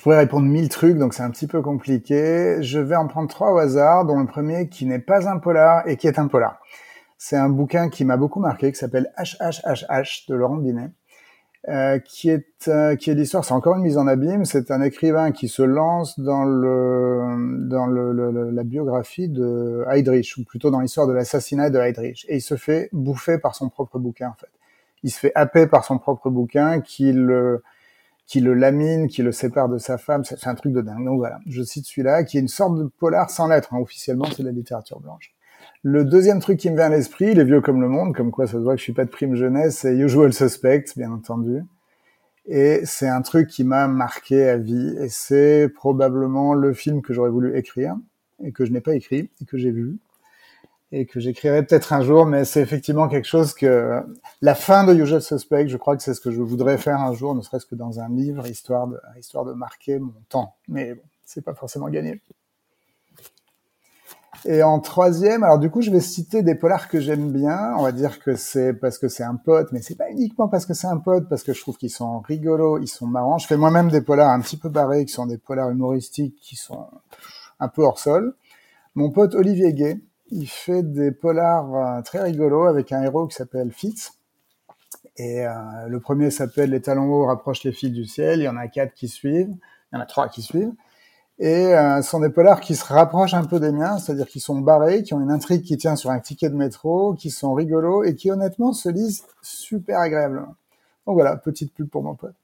pourrais répondre mille trucs, donc c'est un petit peu compliqué. Je vais en prendre trois au hasard, dont le premier qui n'est pas un polar et qui est un polar. C'est un bouquin qui m'a beaucoup marqué, qui s'appelle HHHH de Laurent Binet. Euh, qui est euh, qui est l'histoire, c'est encore une mise en abîme. C'est un écrivain qui se lance dans le dans le, la biographie de Heydrich, ou plutôt dans l'histoire de l'assassinat de Heydrich, et il se fait bouffer par son propre bouquin en fait. Il se fait happer par son propre bouquin, qui le qui le lamine, qui le sépare de sa femme. C'est un truc de dingue. Donc voilà, je cite celui-là, qui est une sorte de polar sans lettres. Hein. Officiellement, c'est la littérature blanche. Le deuxième truc qui me vient à l'esprit, il est vieux comme le monde, comme quoi ça se voit que je suis pas de prime jeunesse, c'est Usual Suspect, bien entendu. Et c'est un truc qui m'a marqué à vie. Et c'est probablement le film que j'aurais voulu écrire et que je n'ai pas écrit et que j'ai vu et que j'écrirai peut-être un jour. Mais c'est effectivement quelque chose que la fin de Usual Suspect, je crois que c'est ce que je voudrais faire un jour, ne serait-ce que dans un livre, histoire de histoire de marquer mon temps. Mais bon, c'est pas forcément gagné. Et en troisième, alors du coup, je vais citer des polars que j'aime bien. On va dire que c'est parce que c'est un pote, mais c'est pas uniquement parce que c'est un pote, parce que je trouve qu'ils sont rigolos, ils sont marrants. Je fais moi-même des polars un petit peu barrés, qui sont des polars humoristiques, qui sont un peu hors sol. Mon pote Olivier Gay, il fait des polars euh, très rigolos avec un héros qui s'appelle Fitz. Et euh, le premier s'appelle Les talons hauts rapprochent les fils du ciel. Il y en a quatre qui suivent. Il y en a trois qui suivent. Et euh, ce sont des polars qui se rapprochent un peu des miens, c'est-à-dire qui sont barrés, qui ont une intrigue qui tient sur un ticket de métro, qui sont rigolos et qui honnêtement se lisent super agréablement. Donc voilà, petite pub pour mon pote.